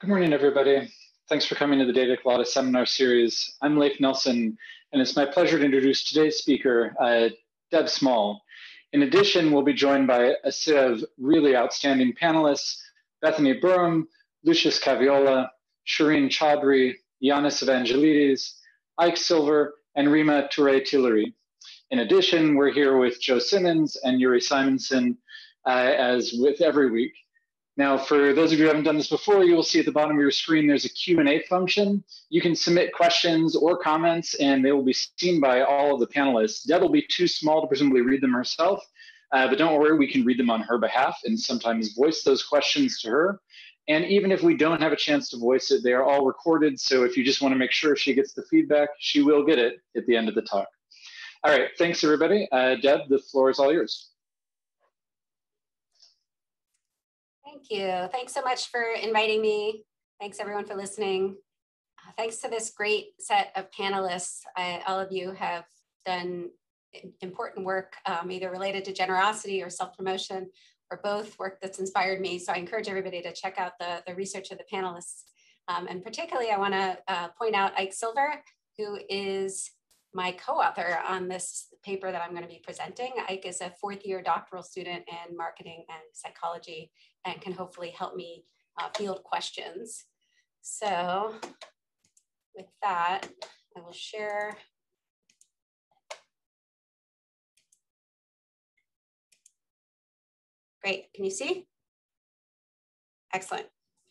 Good morning, everybody. Thanks for coming to the Data Colada seminar series. I'm Leif Nelson, and it's my pleasure to introduce today's speaker, uh, Deb Small. In addition, we'll be joined by a set of really outstanding panelists, Bethany Burum, Lucius Caviola, Shereen Chaudhry, Yanis Evangelidis, Ike Silver, and Rima Toure Tillery. In addition, we're here with Joe Simmons and Uri Simonsohn, uh, as with every week. Now, for those of you who haven't done this before, you will see at the bottom of your screen, there's a Q&A function. You can submit questions or comments, and they will be seen by all of the panelists. Deb will be too small to presumably read them herself, uh, but don't worry, we can read them on her behalf and sometimes voice those questions to her. And even if we don't have a chance to voice it, they are all recorded. So if you just want to make sure she gets the feedback, she will get it at the end of the talk. All right, thanks everybody. Uh, Deb, the floor is all yours. Thank you. Thanks so much for inviting me. Thanks everyone for listening. Uh, thanks to this great set of panelists. I, all of you have done important work, um, either related to generosity or self-promotion, or both work that's inspired me. So I encourage everybody to check out the, the research of the panelists. Um, and particularly, I wanna uh, point out Ike Silver, who is my co-author on this paper that I'm going to be presenting. Ike is a fourth year doctoral student in marketing and psychology and can hopefully help me uh, field questions. So with that, I will share Great, can you see? Excellent.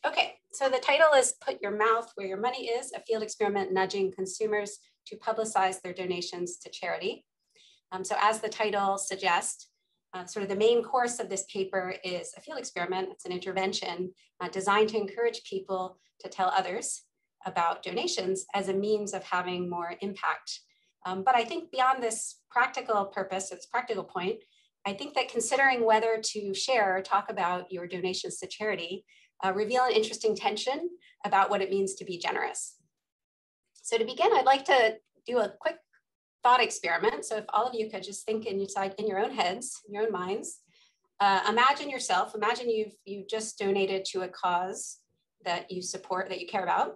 Okay, so the title is Put Your Mouth Where Your Money Is, a field experiment nudging consumers to publicize their donations to charity. Um, so as the title suggests, uh, sort of the main course of this paper is a field experiment. It's an intervention uh, designed to encourage people to tell others about donations as a means of having more impact. Um, but I think beyond this practical purpose, its practical point, I think that considering whether to share or talk about your donations to charity uh, reveal an interesting tension about what it means to be generous. So to begin, I'd like to do a quick thought experiment. So if all of you could just think inside in your own heads, in your own minds, uh, imagine yourself, imagine you've, you've just donated to a cause that you support, that you care about,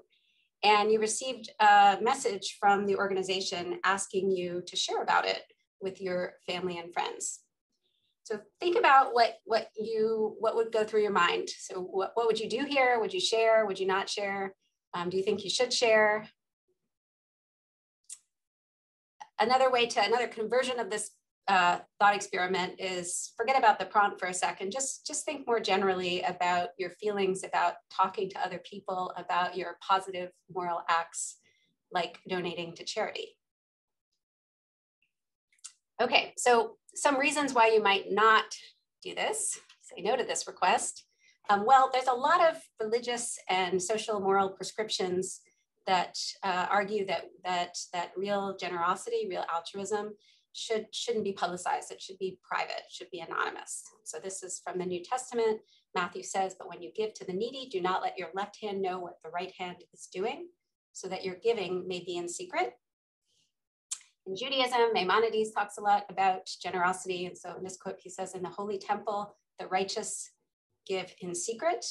and you received a message from the organization asking you to share about it with your family and friends. So think about what, what you, what would go through your mind. So what, what would you do here? Would you share? Would you not share? Um, do you think you should share? Another way to another conversion of this uh, thought experiment is forget about the prompt for a second. Just, just think more generally about your feelings about talking to other people about your positive moral acts like donating to charity. Okay, so some reasons why you might not do this, say no to this request. Um, well, there's a lot of religious and social moral prescriptions that uh, argue that that that real generosity, real altruism should shouldn't be publicized. It should be private. Should be anonymous. So this is from the New Testament. Matthew says, "But when you give to the needy, do not let your left hand know what the right hand is doing, so that your giving may be in secret." In Judaism, Maimonides talks a lot about generosity, and so in this quote, he says, "In the holy temple, the righteous give in secret."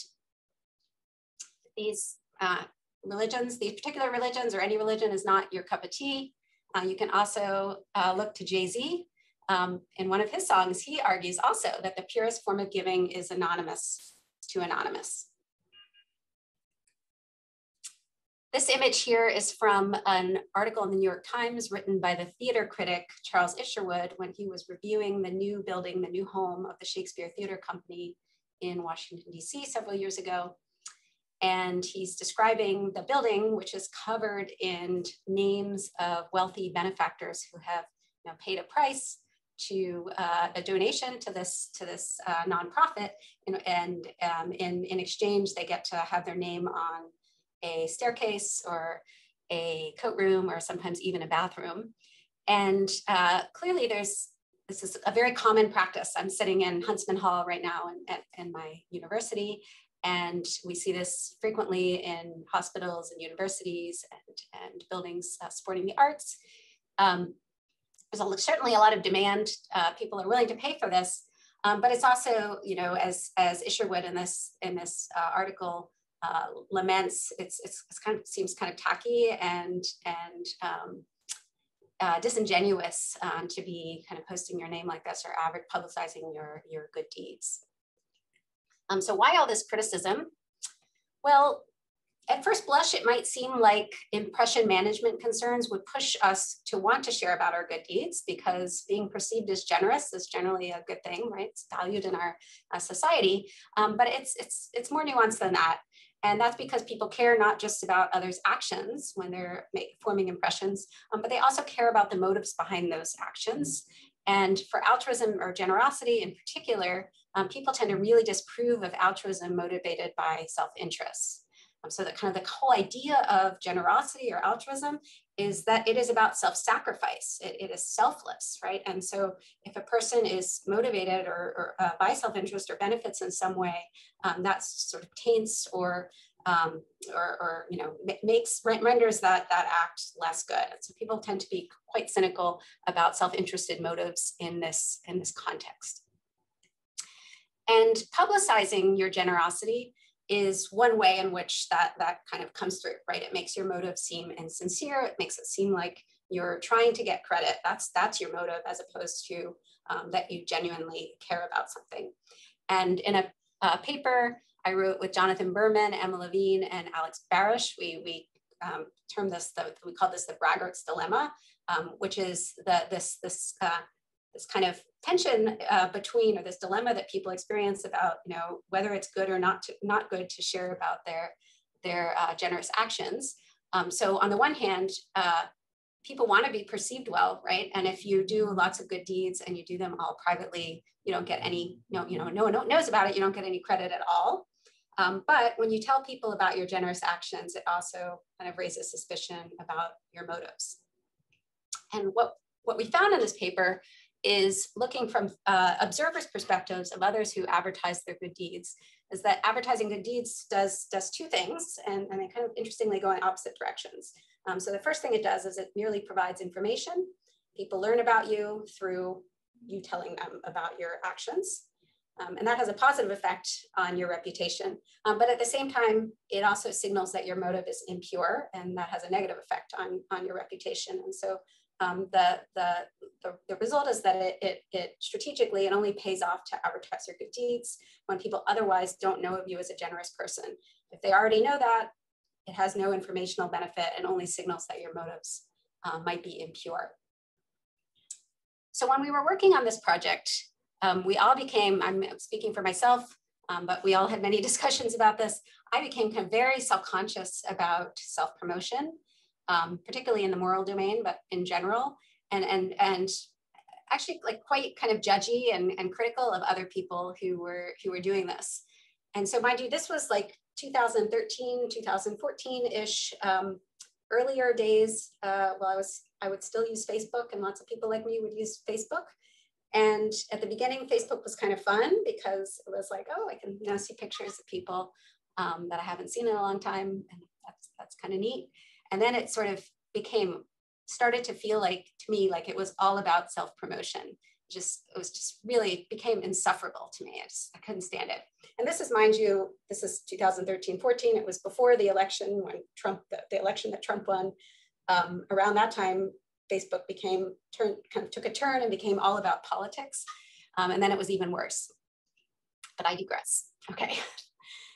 These uh, religions, these particular religions or any religion is not your cup of tea. Uh, you can also uh, look to Jay-Z. Um, in one of his songs, he argues also that the purest form of giving is anonymous to anonymous. This image here is from an article in the New York Times written by the theater critic Charles Isherwood when he was reviewing the new building, the new home of the Shakespeare Theater Company in Washington, DC several years ago. And he's describing the building, which is covered in names of wealthy benefactors who have you know, paid a price to uh, a donation to this to this uh, nonprofit, and, and um, in in exchange they get to have their name on a staircase or a coat room or sometimes even a bathroom. And uh, clearly, there's this is a very common practice. I'm sitting in Huntsman Hall right now in, at, in my university, and we see this frequently in hospitals and universities and, and buildings uh, supporting the arts. Um, there's a, certainly a lot of demand. Uh, people are willing to pay for this, um, but it's also, you know, as as Isherwood in this in this uh, article uh, laments. It's, it's, it's, kind of seems kind of tacky and and um, uh, disingenuous um, to be kind of posting your name like this or publicizing your your good deeds. Um, so why all this criticism? Well, at first blush, it might seem like impression management concerns would push us to want to share about our good deeds because being perceived as generous is generally a good thing, right? It's valued in our uh, society, um, but it's, it's, it's more nuanced than that. And that's because people care not just about others' actions when they're make, forming impressions, um, but they also care about the motives behind those actions. And for altruism or generosity in particular, um, people tend to really disprove of altruism motivated by self-interest. Um, so that kind of the whole idea of generosity or altruism is that it is about self-sacrifice. It, it is selfless, right? And so if a person is motivated or, or uh, by self-interest or benefits in some way, um, that sort of taints or um, or, or, you know makes renders that that act less good. So people tend to be quite cynical about self-interested motives in this in this context. And publicizing your generosity is one way in which that, that kind of comes through, right? It makes your motive seem insincere. It makes it seem like you're trying to get credit. That's, that's your motive as opposed to um, that you genuinely care about something. And in a, a, paper I wrote with Jonathan Berman, Emma Levine, and Alex Barasch, we, we um, termed this, the, we call this the braggart's dilemma, um, which is the, this, this uh, this kind of tension uh, between or this dilemma that people experience about you know whether it's good or not to, not good to share about their their uh, generous actions. Um, so on the one hand uh, people want to be perceived well right? And if you do lots of good deeds and you do them all privately you don't get any no you know no one knows about it you don't get any credit at all. Um, but when you tell people about your generous actions it also kind of raises suspicion about your motives. And what what we found in this paper is looking from uh, observers' perspectives of others who advertise their good deeds, is that advertising good deeds does, does two things, and, and they kind of interestingly go in opposite directions. Um, so the first thing it does is it merely provides information. People learn about you through you telling them about your actions. Um, and that has a positive effect on your reputation. Um, but at the same time, it also signals that your motive is impure, and that has a negative effect on, on your reputation. And so um, the, the, the, the, result is that it, it, it, strategically, it only pays off to advertise your good deeds when people otherwise don't know of you as a generous person. If they already know that, it has no informational benefit and only signals that your motives um, might be impure. So when we were working on this project, um, we all became, I'm speaking for myself, um, but we all had many discussions about this. I became kind of very self-conscious about self-promotion um, particularly in the moral domain, but in general, and and and actually like quite kind of judgy and, and critical of other people who were who were doing this. And so mind you, this was like 2013, 2014-ish, um, earlier days. Uh, I was I would still use Facebook, and lots of people like me would use Facebook. And at the beginning, Facebook was kind of fun because it was like, oh, I can you know see pictures of people um, that I haven't seen in a long time, and that's that's kind of neat. And then it sort of became, started to feel like to me, like it was all about self promotion. Just, it was just really became insufferable to me. I just, I couldn't stand it. And this is, mind you, this is 2013, 14. It was before the election when Trump, the, the election that Trump won. Um, around that time, Facebook became, turned, kind of took a turn and became all about politics. Um, and then it was even worse. But I digress. Okay.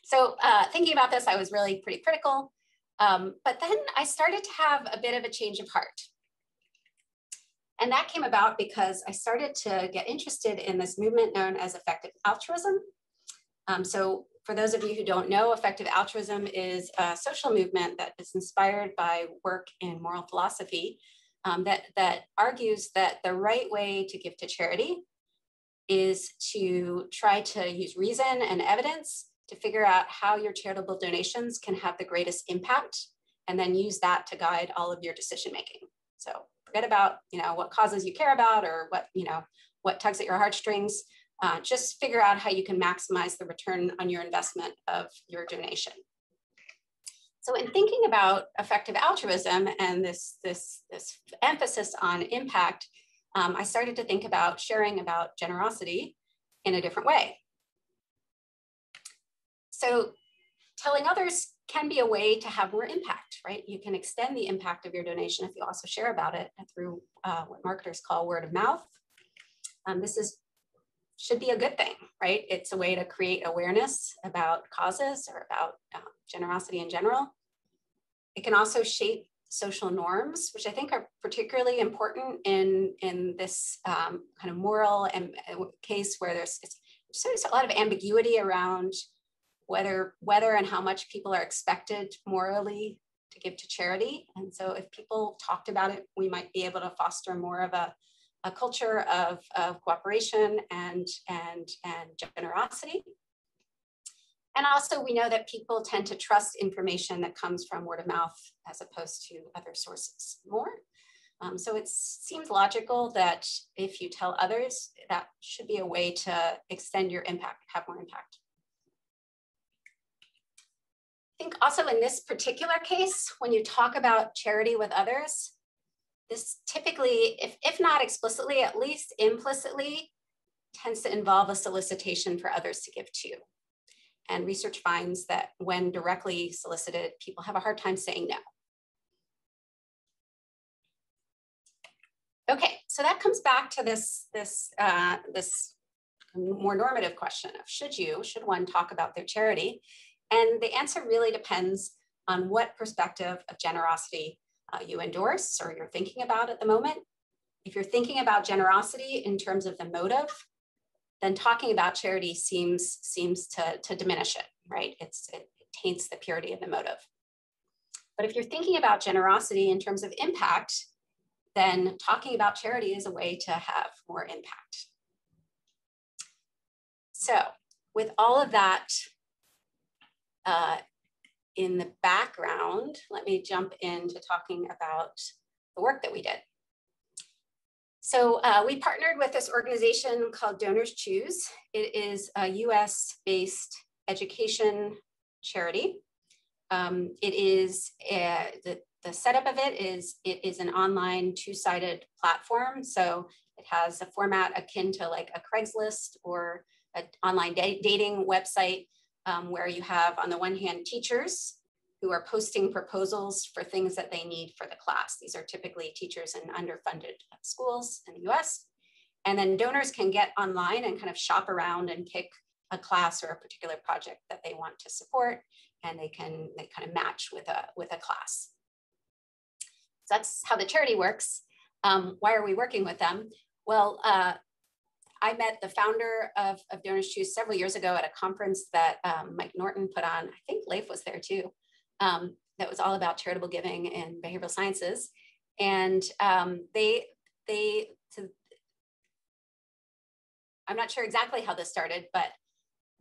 So uh, thinking about this, I was really pretty critical. Um, but then I started to have a bit of a change of heart. And that came about because I started to get interested in this movement known as effective altruism. Um, so for those of you who don't know, effective altruism is a social movement that is inspired by work in moral philosophy um, that, that argues that the right way to give to charity is to try to use reason and evidence to figure out how your charitable donations can have the greatest impact and then use that to guide all of your decision making. So forget about, you know, what causes you care about or what, you know, what tugs at your heartstrings. Uh, just figure out how you can maximize the return on your investment of your donation. So in thinking about effective altruism and this, this, this emphasis on impact, um, I started to think about sharing about generosity in a different way. So telling others can be a way to have more impact, right? You can extend the impact of your donation if you also share about it through uh, what marketers call word of mouth. Um, this is should be a good thing, right? It's a way to create awareness about causes or about uh, generosity in general. It can also shape social norms, which I think are particularly important in, in this um, kind of moral and uh, case where there's, there's a lot of ambiguity around whether whether and how much people are expected morally to give to charity. And so if people talked about it, we might be able to foster more of a, a culture of, of cooperation and, and, and generosity. And also we know that people tend to trust information that comes from word of mouth as opposed to other sources more. Um, so it seems logical that if you tell others, that should be a way to extend your impact, have more impact. I think also in this particular case, when you talk about charity with others, this typically, if, if not explicitly, at least implicitly, tends to involve a solicitation for others to give to. And research finds that when directly solicited, people have a hard time saying no. Okay, so that comes back to this, this, uh, this more normative question of should you, should one talk about their charity? And the answer really depends on what perspective of generosity uh, you endorse or you're thinking about at the moment. If you're thinking about generosity in terms of the motive, then talking about charity seems, seems to, to diminish it, right? It's, it, it taints the purity of the motive. But if you're thinking about generosity in terms of impact, then talking about charity is a way to have more impact. So with all of that uh, in the background, let me jump into talking about the work that we did. So uh, we partnered with this organization called Donors Choose. It is a US based education charity. Um, it is, uh, the, the setup of it is, it is an online two-sided platform. So it has a format akin to like a Craigslist or an online dating website um, where you have, on the one hand, teachers who are posting proposals for things that they need for the class. These are typically teachers in underfunded schools in the US. And then donors can get online and kind of shop around and pick a class or a particular project that they want to support, and they can they kind of match with a, with a class. So that's how the charity works. Um, why are we working with them? Well, uh, I met the founder of, of Donors Choose several years ago at a conference that um, Mike Norton put on. I think Leif was there too. Um, that was all about charitable giving and behavioral sciences. And um, they, they, to, I'm not sure exactly how this started, but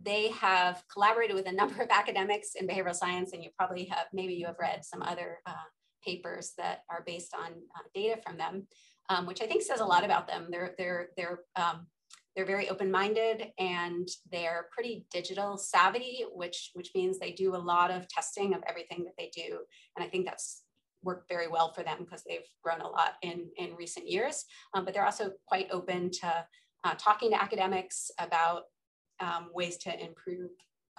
they have collaborated with a number of academics in behavioral science, and you probably have, maybe you have read some other uh, papers that are based on uh, data from them, um, which I think says a lot about them. They're, they're, they're um, they're very open-minded and they're pretty digital savvy, which, which means they do a lot of testing of everything that they do. And I think that's worked very well for them because they've grown a lot in, in recent years. Um, but they're also quite open to uh, talking to academics about um, ways to improve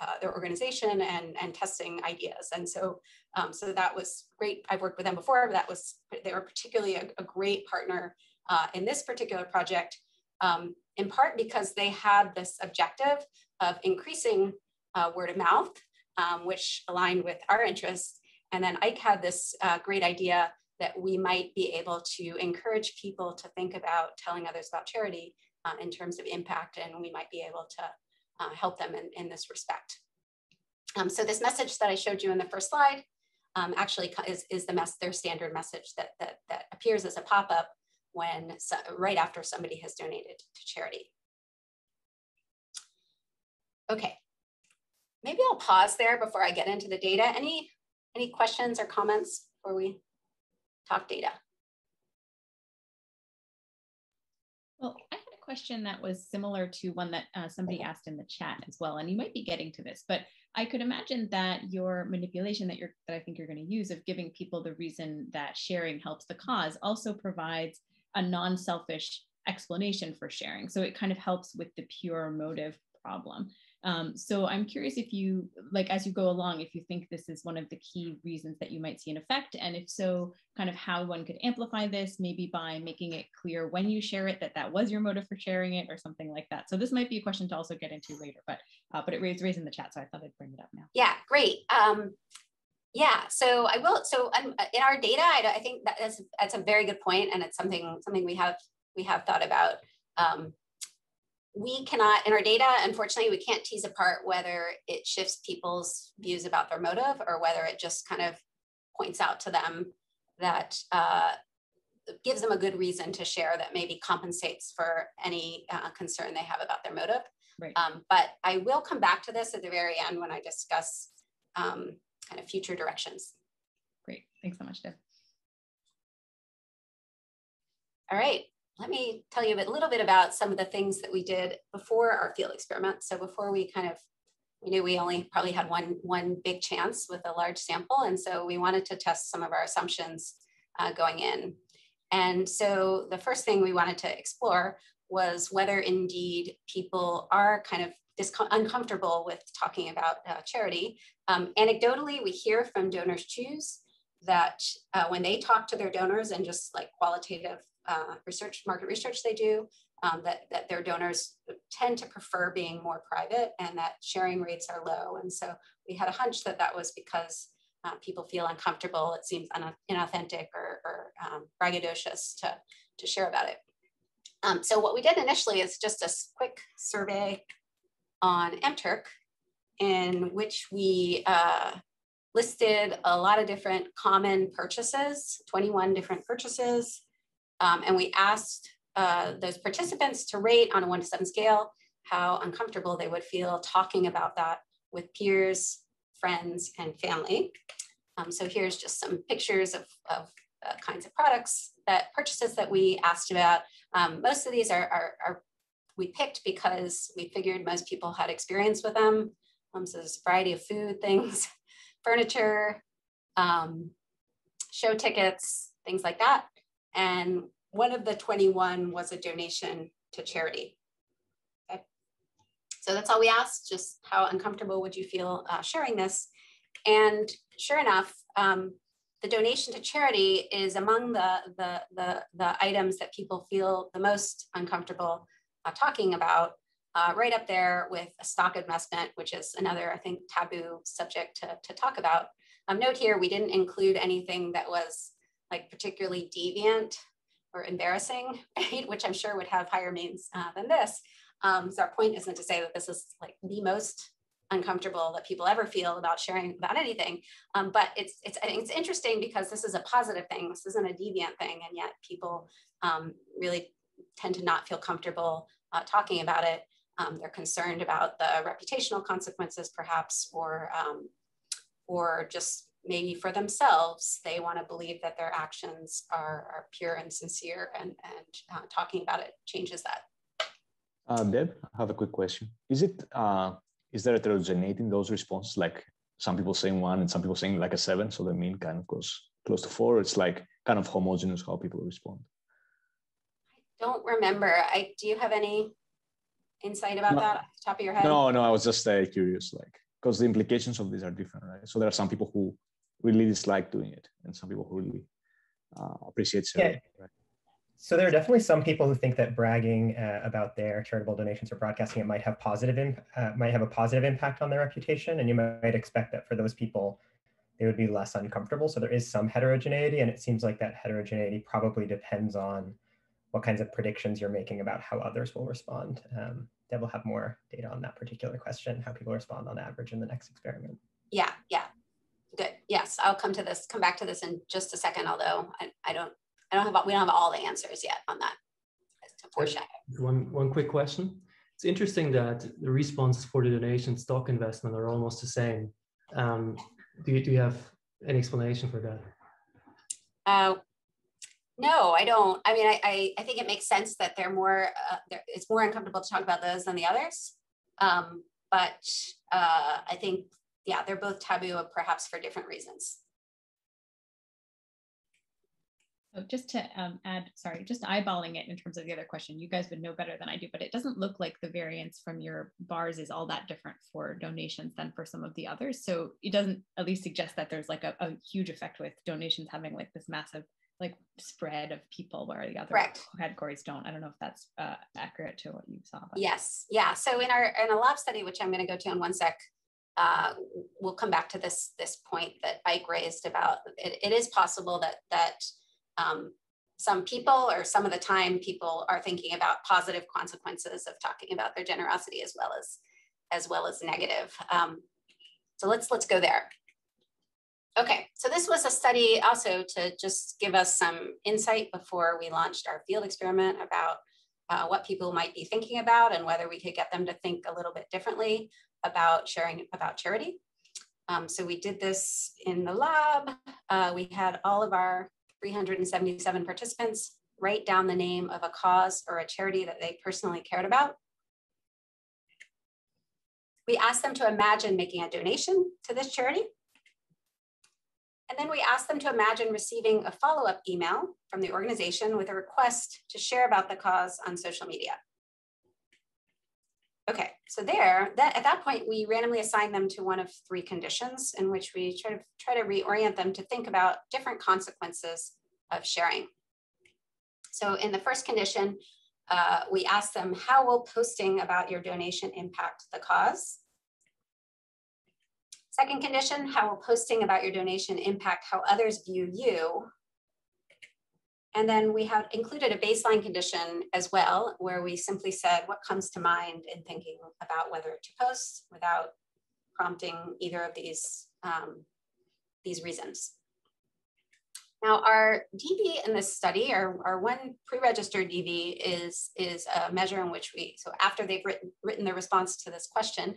uh, their organization and, and testing ideas. And so, um, so that was great. I've worked with them before, but that was, they were particularly a, a great partner uh, in this particular project um, in part because they had this objective of increasing uh, word of mouth, um, which aligned with our interests. And then Ike had this uh, great idea that we might be able to encourage people to think about telling others about charity uh, in terms of impact, and we might be able to uh, help them in, in this respect. Um, so this message that I showed you in the first slide um, actually is, is the mess, their standard message that, that, that appears as a pop-up when so, right after somebody has donated to charity. Okay, maybe I'll pause there before I get into the data. Any, any questions or comments before we talk data? Well, I had a question that was similar to one that uh, somebody asked in the chat as well, and you might be getting to this, but I could imagine that your manipulation that you're that I think you're going to use of giving people the reason that sharing helps the cause also provides a non-selfish explanation for sharing. So it kind of helps with the pure motive problem. Um, so I'm curious if you, like, as you go along, if you think this is one of the key reasons that you might see an effect, and if so, kind of how one could amplify this, maybe by making it clear when you share it that that was your motive for sharing it, or something like that. So this might be a question to also get into later, but uh, but it raised raised in the chat, so I thought I'd bring it up now. Yeah, great. Um, yeah, so I will. So um, in our data, I, I think that is that's a very good point, and it's something something we have we have thought about. Um, we cannot, in our data, unfortunately, we can't tease apart whether it shifts people's views about their motive or whether it just kind of points out to them that uh, gives them a good reason to share that maybe compensates for any uh, concern they have about their motive. Right. Um, but I will come back to this at the very end when I discuss um, kind of future directions. Great. Thanks so much, Deb. All right let me tell you a little bit about some of the things that we did before our field experiment. So before we kind of, we knew we only probably had one, one big chance with a large sample. And so we wanted to test some of our assumptions uh, going in. And so the first thing we wanted to explore was whether indeed people are kind of uncomfortable with talking about uh, charity. Um, anecdotally, we hear from Donors Choose that uh, when they talk to their donors and just like qualitative uh, research, market research they do, um, that, that their donors tend to prefer being more private and that sharing rates are low. And so we had a hunch that that was because uh, people feel uncomfortable, it seems inauthentic or, or um, braggadocious to, to share about it. Um, so what we did initially is just a quick survey on MTurk in which we uh, listed a lot of different common purchases, 21 different purchases, um, and we asked uh, those participants to rate on a one to seven scale how uncomfortable they would feel talking about that with peers, friends, and family. Um, so here's just some pictures of, of uh, kinds of products that purchases that we asked about. Um, most of these are, are, are, we picked because we figured most people had experience with them. Um, so there's a variety of food things, furniture, um, show tickets, things like that. And one of the 21 was a donation to charity. Okay. So that's all we asked, just how uncomfortable would you feel uh, sharing this? And sure enough, um, the donation to charity is among the, the, the, the, items that people feel the most uncomfortable uh, talking about, uh, right up there with a stock investment, which is another, I think, taboo subject to, to talk about. Um, note here, we didn't include anything that was like particularly deviant or embarrassing, right? Which I'm sure would have higher means uh, than this. Um, so our point isn't to say that this is like the most uncomfortable that people ever feel about sharing about anything. Um, but it's it's I think it's interesting because this is a positive thing. This isn't a deviant thing, and yet people um, really tend to not feel comfortable uh, talking about it. Um, they're concerned about the reputational consequences, perhaps, or um, or just maybe for themselves, they want to believe that their actions are, are pure and sincere, and, and uh, talking about it changes that. Uh, Deb, I have a quick question. Is it uh, is there heterogeneity in those responses? Like some people saying one and some people saying like a seven, so the mean kind of goes close to four. It's like kind of homogeneous how people respond. I don't remember. I do you have any insight about no, that off the top of your head? No, no. I was just uh, curious, like because the implications of these are different, right? So there are some people who really dislike doing it and some people who really uh, appreciate sharing. Yeah. Right? So there are definitely some people who think that bragging uh, about their charitable donations or broadcasting it might have positive imp- uh, might have a positive impact on their reputation, and you might expect that for those people, they would be less uncomfortable. So there is some heterogeneity, and it seems like that heterogeneity probably depends on what kinds of predictions you're making about how others will respond. Um, Deb will have more data on that particular question, how people respond on average in the next experiment. Yeah, yeah, Good. Yes, I'll come to this, come back to this in just a second, although I, I don't, I don't have, we don't have all the answers yet on that. One, one quick question. It's interesting that the responses for the donation stock investment are almost the same. Um, do, you, do you have any explanation for that? Uh, no, I don't. I mean, I, I, I, think it makes sense that they're more, uh, it's more uncomfortable to talk about those than the others. Um, but uh, I think yeah, they're both taboo, perhaps for different reasons. So just to um, add, sorry, just eyeballing it in terms of the other question, you guys would know better than I do, but it doesn't look like the variance from your bars is all that different for donations than for some of the others. So it doesn't at least suggest that there's like a, a huge effect with donations having like this massive like spread of people where the other Correct. categories don't. I don't know if that's uh, accurate to what you saw. But. Yes, yeah. So in our in a lab study, which I'm going to go to in one sec, uh, we'll come back to this this point that Ike raised about it, it is possible that that um, some people or some of the time people are thinking about positive consequences of talking about their generosity as well as as well as negative. Um, so let's let's go there. Okay, so this was a study also to just give us some insight before we launched our field experiment about uh, what people might be thinking about and whether we could get them to think a little bit differently about sharing about charity. Um, so we did this in the lab. Uh, we had all of our 377 participants write down the name of a cause or a charity that they personally cared about. We asked them to imagine making a donation to this charity. And then we asked them to imagine receiving a follow-up email from the organization with a request to share about the cause on social media. Okay, so there, that, at that point, we randomly assigned them to one of three conditions in which we try to, try to reorient them to think about different consequences of sharing. So in the first condition, uh, we asked them, how will posting about your donation impact the cause? Second condition, how will posting about your donation impact how others view you? And then we have included a baseline condition as well, where we simply said what comes to mind in thinking about whether to post without prompting either of these, um, these reasons. Now our DV in this study, our, our one pre-registered DV is, is a measure in which we, so after they've written, written their response to this question,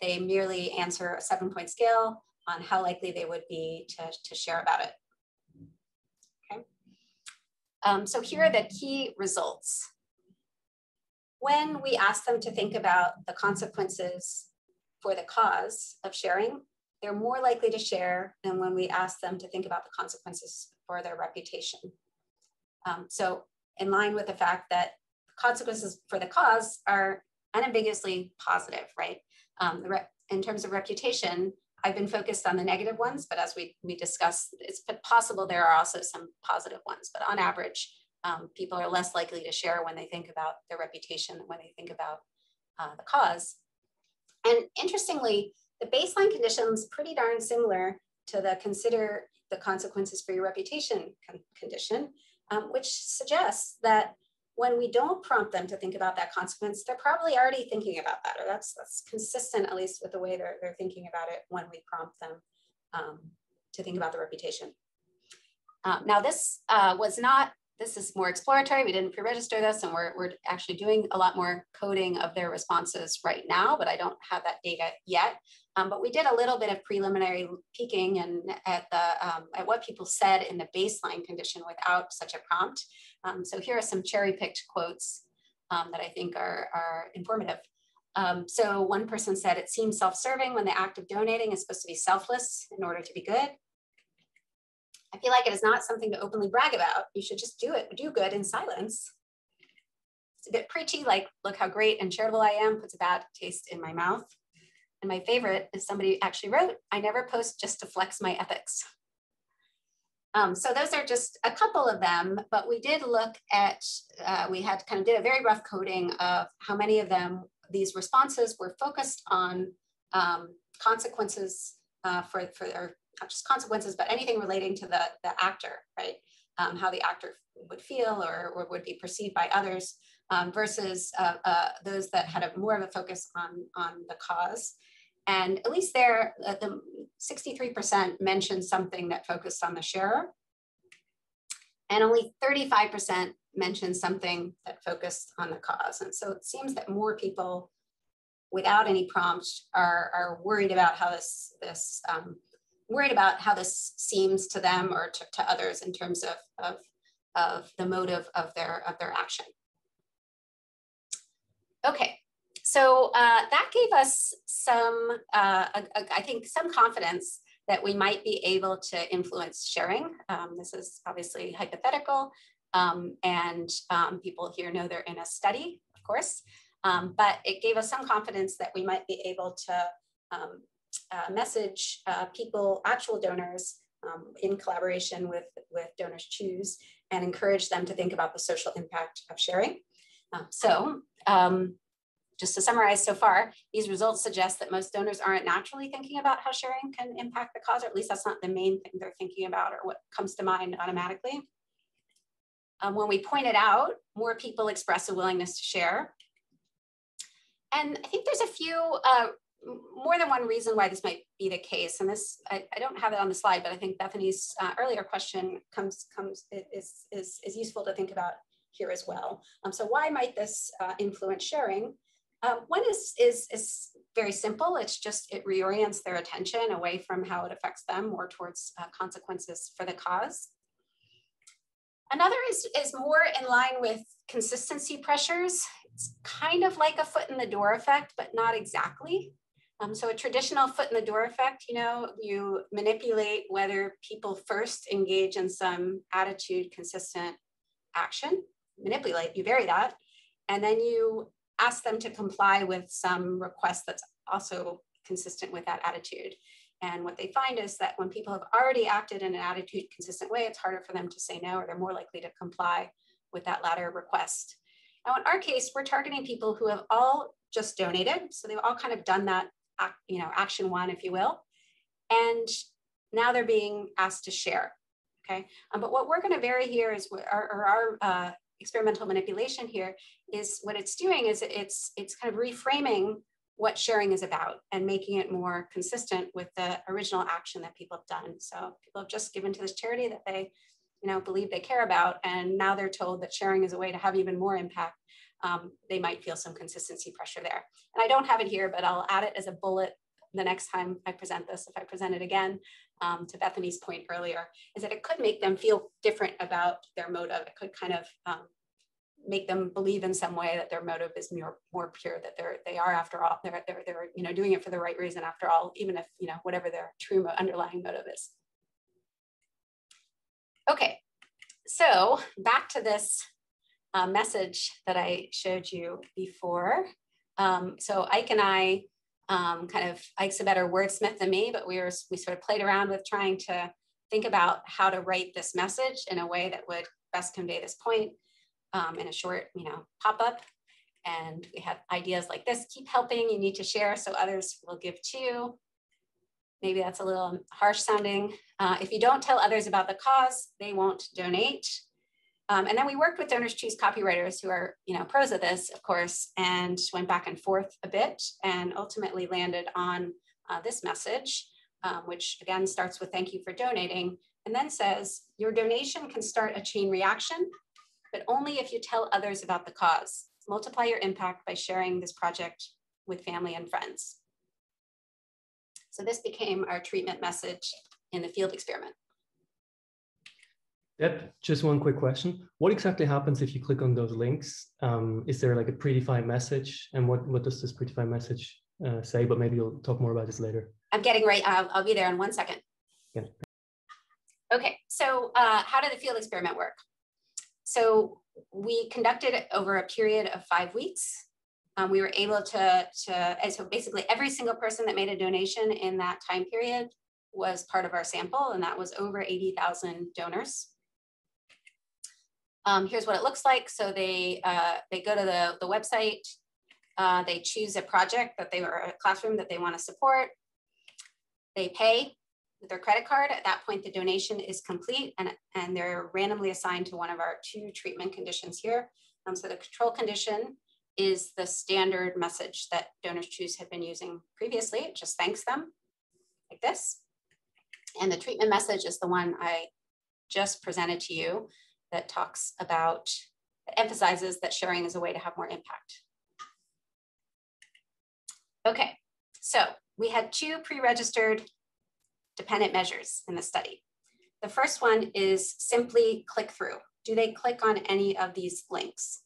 they merely answer a seven point scale on how likely they would be to, to share about it. Um, so here are the key results. When we ask them to think about the consequences for the cause of sharing, they're more likely to share than when we ask them to think about the consequences for their reputation. Um, so in line with the fact that consequences for the cause are unambiguously positive, right? Um, in terms of reputation, I've been focused on the negative ones, but as we, we discussed, it's possible there are also some positive ones, but on average, um, people are less likely to share when they think about their reputation than when they think about uh, the cause. And interestingly, the baseline conditions pretty darn similar to the consider the consequences for your reputation con condition, um, which suggests that when we don't prompt them to think about that consequence, they're probably already thinking about that, or that's, that's consistent at least with the way they're, they're thinking about it when we prompt them um, to think about the reputation. Um, now this uh, was not, this is more exploratory. We didn't pre-register this and we're, we're actually doing a lot more coding of their responses right now, but I don't have that data yet. Um, but we did a little bit of preliminary peeking and at the um, at what people said in the baseline condition without such a prompt. Um, so here are some cherry picked quotes um, that I think are, are informative. Um, so one person said, it seems self-serving when the act of donating is supposed to be selfless in order to be good. I feel like it is not something to openly brag about. You should just do it, do good in silence. It's a bit preachy, like, look how great and charitable I am, puts a bad taste in my mouth. And my favorite is somebody actually wrote, I never post just to flex my ethics. Um, so those are just a couple of them, but we did look at, uh, we had kind of did a very rough coding of how many of them, these responses were focused on um, consequences uh, for, for, or not just consequences, but anything relating to the, the actor, right? Um, how the actor would feel or, or would be perceived by others um, versus uh, uh, those that had a more of a focus on, on the cause. And at least there, uh, the 63% mentioned something that focused on the sharer. And only 35% mentioned something that focused on the cause. And so it seems that more people without any prompt are, are worried about how this, this um, worried about how this seems to them or to, to others in terms of, of, of the motive of their, of their action. Okay, so uh, that gave us some, uh, a, a, I think, some confidence that we might be able to influence sharing. Um, this is obviously hypothetical, um, and um, people here know they're in a study, of course, um, but it gave us some confidence that we might be able to um, uh, message uh, people, actual donors, um, in collaboration with, with Donors Choose and encourage them to think about the social impact of sharing. Um, so um, just to summarize so far, these results suggest that most donors aren't naturally thinking about how sharing can impact the cause, or at least that's not the main thing they're thinking about or what comes to mind automatically. Um, when we point it out, more people express a willingness to share. And I think there's a few uh, more than one reason why this might be the case. And this, I, I don't have it on the slide, but I think Bethany's uh, earlier question comes, comes is, is, is useful to think about here as well. Um, so why might this uh, influence sharing? Um, one is, is, is very simple. It's just, it reorients their attention away from how it affects them more towards uh, consequences for the cause. Another is, is more in line with consistency pressures. It's kind of like a foot in the door effect, but not exactly. Um, so a traditional foot in the door effect, you know, you manipulate whether people first engage in some attitude consistent action, manipulate, you vary that, and then you ask them to comply with some request that's also consistent with that attitude. And what they find is that when people have already acted in an attitude consistent way, it's harder for them to say no, or they're more likely to comply with that latter request. Now, in our case, we're targeting people who have all just donated. So they've all kind of done that you know, action one, if you will. And now they're being asked to share. Okay. Um, but what we're going to vary here is our, our uh, experimental manipulation here is what it's doing is it's it's kind of reframing what sharing is about and making it more consistent with the original action that people have done. So people have just given to this charity that they, you know, believe they care about, and now they're told that sharing is a way to have even more impact um, they might feel some consistency pressure there. And I don't have it here, but I'll add it as a bullet the next time I present this, if I present it again, um, to Bethany's point earlier, is that it could make them feel different about their motive. It could kind of um, make them believe in some way that their motive is more, more pure, that they're, they are after all, they're, they're, they're, you know, doing it for the right reason after all, even if, you know, whatever their true underlying motive is. Okay, so back to this uh, message that I showed you before. Um, so Ike and I um, kind of, Ike's a better wordsmith than me, but we were, we sort of played around with trying to think about how to write this message in a way that would best convey this point um, in a short, you know, pop-up. And we had ideas like this, keep helping, you need to share so others will give too. Maybe that's a little harsh sounding. Uh, if you don't tell others about the cause, they won't donate. Um, and then we worked with Donors Choose copywriters who are, you know, pros of this, of course, and went back and forth a bit and ultimately landed on uh, this message, um, which again starts with thank you for donating and then says your donation can start a chain reaction, but only if you tell others about the cause. Multiply your impact by sharing this project with family and friends. So this became our treatment message in the field experiment. Yep, just one quick question. What exactly happens if you click on those links? Um, is there like a predefined message? And what, what does this predefined message uh, say? But maybe you'll talk more about this later. I'm getting right. I'll, I'll be there in one second. Yeah. Okay, so uh, how did the field experiment work? So we conducted over a period of five weeks. Um, we were able to, to, and so basically every single person that made a donation in that time period was part of our sample, and that was over 80,000 donors. Um, here's what it looks like. So they, uh, they go to the, the website, uh, they choose a project that they or a classroom that they want to support. They pay with their credit card. At that point, the donation is complete and, and they're randomly assigned to one of our two treatment conditions here. Um, so the control condition is the standard message that donors choose had been using previously. It just thanks them like this. And the treatment message is the one I just presented to you that talks about, that emphasizes that sharing is a way to have more impact. Okay, so we had two pre-registered dependent measures in the study. The first one is simply click through. Do they click on any of these links?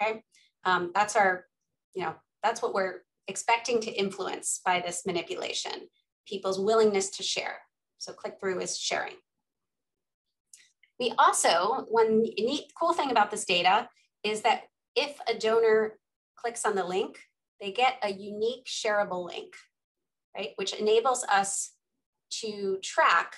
Okay, um, that's our, you know, that's what we're expecting to influence by this manipulation. people's willingness to share. So click-through is sharing. We also, one neat cool thing about this data is that if a donor clicks on the link, they get a unique shareable link, right? Which enables us to track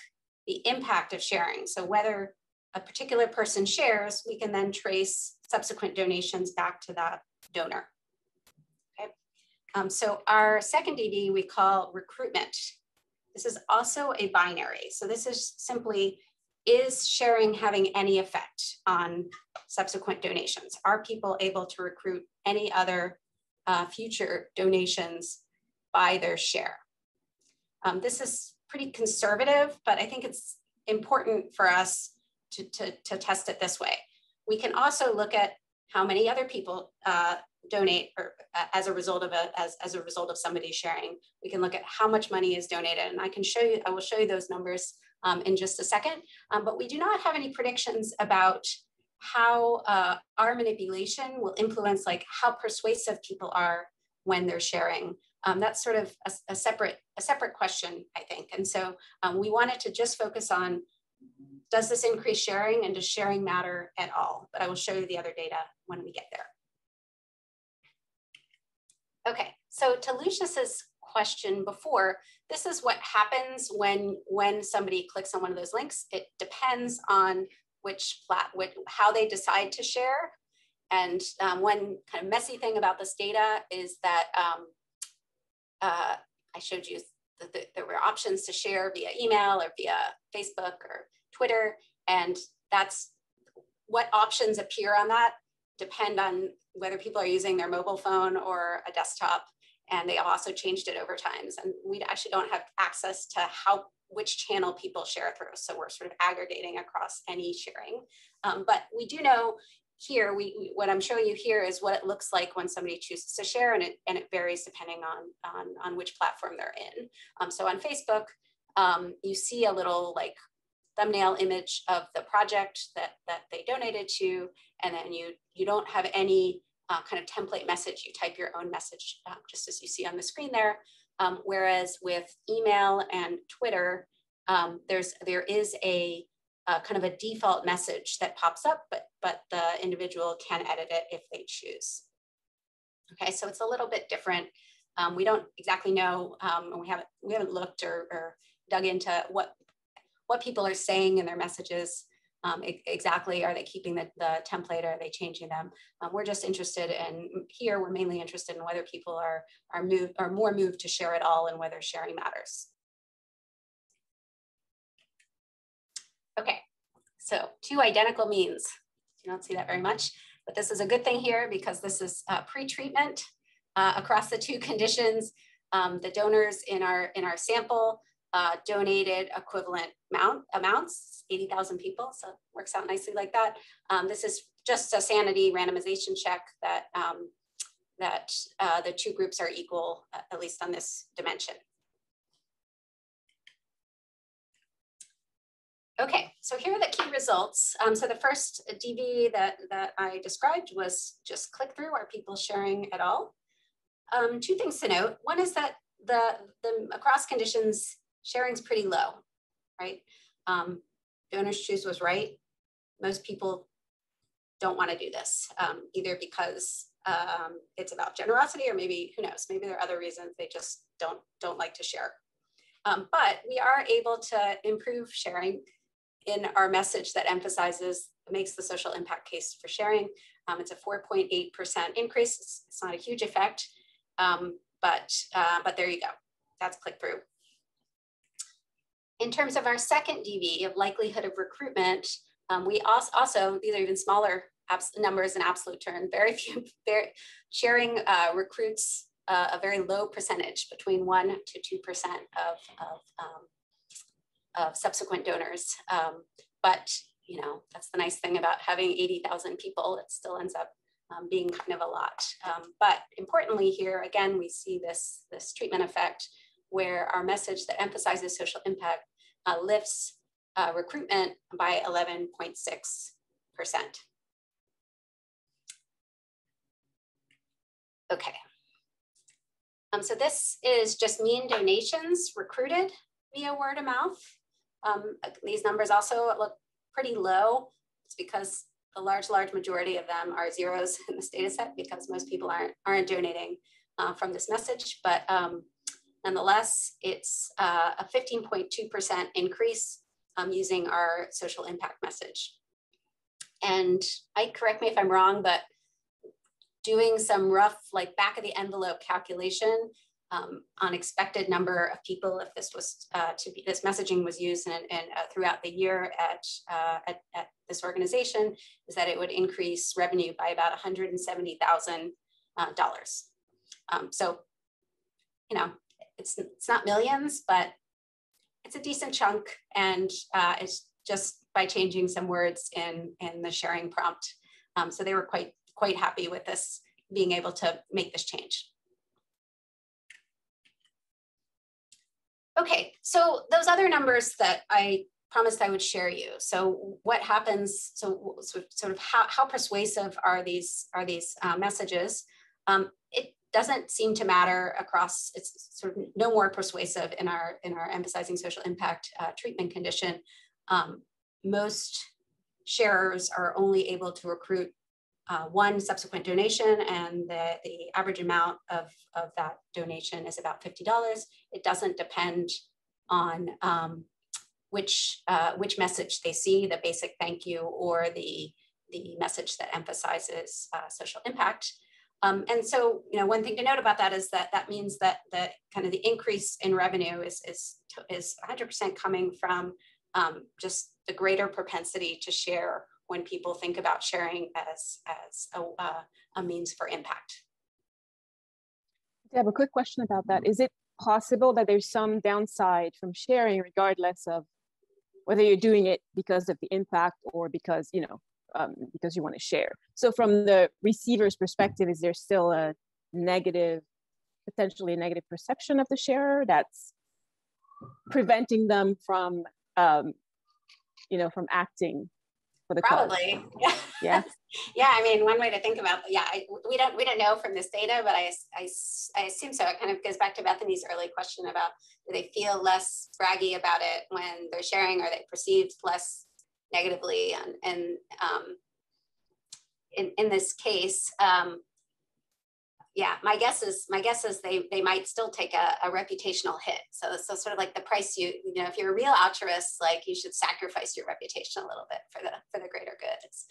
the impact of sharing. So whether a particular person shares, we can then trace subsequent donations back to that donor. Okay. Um, so our second DV we call recruitment. This is also a binary. So this is simply, is sharing having any effect on subsequent donations? Are people able to recruit any other uh, future donations by their share? Um, this is pretty conservative, but I think it's important for us to, to, to test it this way. We can also look at how many other people uh, donate or uh, as a result of a as, as a result of somebody sharing. We can look at how much money is donated, and I can show you. I will show you those numbers um, in just a second. Um, but we do not have any predictions about how uh, our manipulation will influence like how persuasive people are when they're sharing. Um, that's sort of a, a, separate a separate question, I think. And so um, we wanted to just focus on does this increase sharing and does sharing matter at all? But I will show you the other data when we get there. Okay, so to Lucius's question before, this is what happens when, when somebody clicks on one of those links. It depends on which flat, which, how they decide to share. And um, one kind of messy thing about this data is that um, uh, I showed you that there were options to share via email or via Facebook or Twitter. And that's what options appear on that depend on whether people are using their mobile phone or a desktop. And they also changed it over times. And we actually don't have access to how which channel people share through. So we're sort of aggregating across any sharing. Um, but we do know here, we, what I'm showing you here is what it looks like when somebody chooses to share and it, and it varies depending on, on, on which platform they're in. Um, so on Facebook, um, you see a little like thumbnail image of the project that, that they donated to, and then you, you don't have any uh, kind of template message. You type your own message, uh, just as you see on the screen there. Um, whereas with email and Twitter, um, there's there is a, kind of a default message that pops up, but but the individual can edit it if they choose. Okay, so it's a little bit different. Um, we don't exactly know, um, and we haven't we haven't looked or, or dug into what what people are saying in their messages um, exactly are they keeping the, the template or are they changing them? Um, we're just interested in here we're mainly interested in whether people are are moved are more moved to share it all and whether sharing matters. Okay so two identical means. You don't see that very much but this is a good thing here because this is uh, pre-treatment uh, across the two conditions. Um, the donors in our in our sample uh, donated equivalent amount, amounts, 80,000 people, so it works out nicely like that. Um, this is just a sanity randomization check that, um, that uh, the two groups are equal, uh, at least on this dimension. Okay, so here are the key results. Um, so the first DV that, that I described was just click through, are people sharing at all? Um, two things to note. One is that the, the across conditions sharing's pretty low, right? Um, Donors Choose was right. Most people don't want to do this, um, either because um, it's about generosity or maybe, who knows, maybe there are other reasons they just don't, don't like to share. Um, but we are able to improve sharing in our message that emphasizes, makes the social impact case for sharing. Um, it's a 4.8% increase. It's, it's, not a huge effect, um, but, uh, but there you go. That's click through. In terms of our second DV of likelihood of recruitment, um, we also, also, these are even smaller numbers in absolute terms, very few, very, sharing uh, recruits uh, a very low percentage, between one to 2% of, of, um, of subsequent donors. Um, but, you know, that's the nice thing about having 80,000 people, it still ends up um, being kind of a lot. Um, but importantly here, again, we see this, this treatment effect where our message that emphasizes social impact uh, lifts uh, recruitment by 11.6%. Okay. Um, so this is just mean donations recruited via word of mouth. Um, these numbers also look pretty low. It's because the large, large majority of them are zeros in this data set because most people aren't, aren't donating uh, from this message. But um, nonetheless, it's uh, a 15.2% increase um, using our social impact message. And I correct me if I'm wrong, but doing some rough like back of the envelope calculation um, on expected number of people if this was uh, to be this messaging was used and, and uh, throughout the year at, uh, at, at, this organization is that it would increase revenue by about $170,000. Uh, um, so, you know, it's, it's not millions, but it's a decent chunk and uh, it's just by changing some words in, in the sharing prompt. Um, so they were quite, quite happy with this, being able to make this change. Okay, so those other numbers that I promised I would share you. So what happens, so, so sort of how, how persuasive are these, are these uh, messages? Um, doesn't seem to matter across, it's sort of no more persuasive in our, in our emphasizing social impact uh, treatment condition. Um, most sharers are only able to recruit uh, one subsequent donation and the, the average amount of, of that donation is about $50. It doesn't depend on um, which, uh, which message they see, the basic thank you or the, the message that emphasizes uh, social impact. Um, and so, you know, one thing to note about that is that that means that the kind of the increase in revenue is, is, is 100% coming from um, just the greater propensity to share when people think about sharing as, as a, uh, a means for impact. I have a quick question about that. Is it possible that there's some downside from sharing regardless of whether you're doing it because of the impact or because, you know, um, because you want to share. So from the receiver's perspective, is there still a negative, potentially a negative perception of the sharer that's preventing them from, um, you know, from acting for the probably. Yeah? Yeah yeah i mean one way to think about yeah I, we don't we don't know from this data but I, I i assume so. It kind of goes back to bethany's early question about do they feel less braggy about it when they're sharing? Or they perceived less negatively and and um, in, in this case um, yeah, my guess is my guess is they they might still take a, a, reputational hit. So so sort of like the price you you know if you're a real altruist, like you should sacrifice your reputation a little bit for the for the greater good. Is,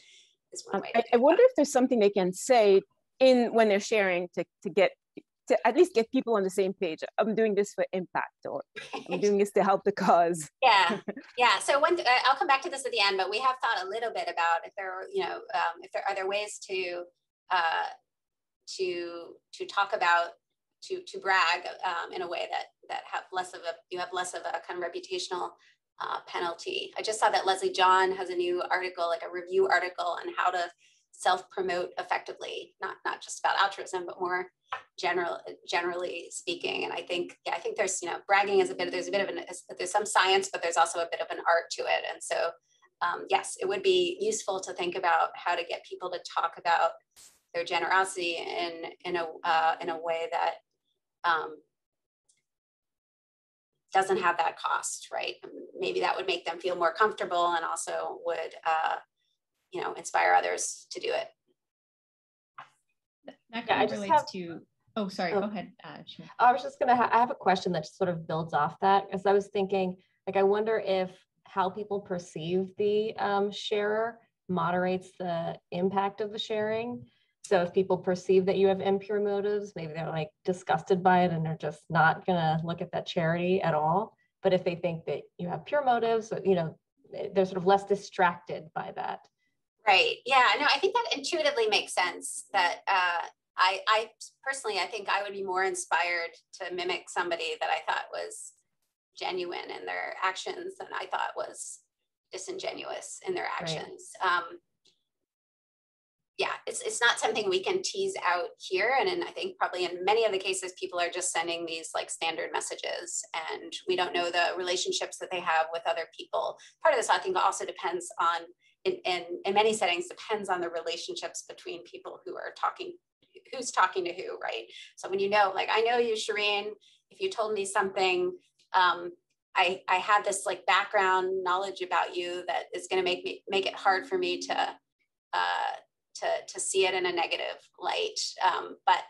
is one um, way. I, I wonder if there's something they can say in when they're sharing to to get to at least get people on the same page. I'm doing this for impact, or I'm doing this to help the cause. Yeah, yeah. So one, I'll come back to this at the end, but we have thought a little bit about if there, you know, um, if there are there ways to uh, to to talk about to to brag um, in a way that that have less of a you have less of a kind of reputational uh, penalty. I just saw that Leslie John has a new article, like a review article on how to self-promote effectively, not not just about altruism, but more general generally speaking. And I think yeah, I think there's you know bragging is a bit there's a bit of an there's some science, but there's also a bit of an art to it. And so um, yes, it would be useful to think about how to get people to talk about their generosity in in a uh, in a way that um, doesn't have that cost, right? Maybe that would make them feel more comfortable and also would uh, you know inspire others to do it. That kind yeah, of relates have, to. Oh, sorry. Oh, go ahead. Uh, sure. I was just gonna. Ha- I have a question that sort of builds off that, as I was thinking. Like, I wonder if how people perceive the um, sharer moderates the impact of the sharing. So if people perceive that you have impure motives, maybe they're like disgusted by it and they're just not gonna look at that charity at all. But if they think that you have pure motives, you know, they're sort of less distracted by that. Right. Yeah. No, I think that intuitively makes sense. That uh, I, I personally, I think I would be more inspired to mimic somebody that I thought was genuine in their actions than I thought was disingenuous in their actions. Right. Um, yeah, it's, it's not something we can tease out here. And in, I think probably in many of the cases, people are just sending these like standard messages and we don't know the relationships that they have with other people. Part of this, I think, also depends on, in, in, in many settings, depends on the relationships between people who are talking who's talking to who, right? So when you know, like I know you, Shereen, if you told me something, um, I, I have this like background knowledge about you that is going to make me make it hard for me to uh, to to see it in a negative light. Um, but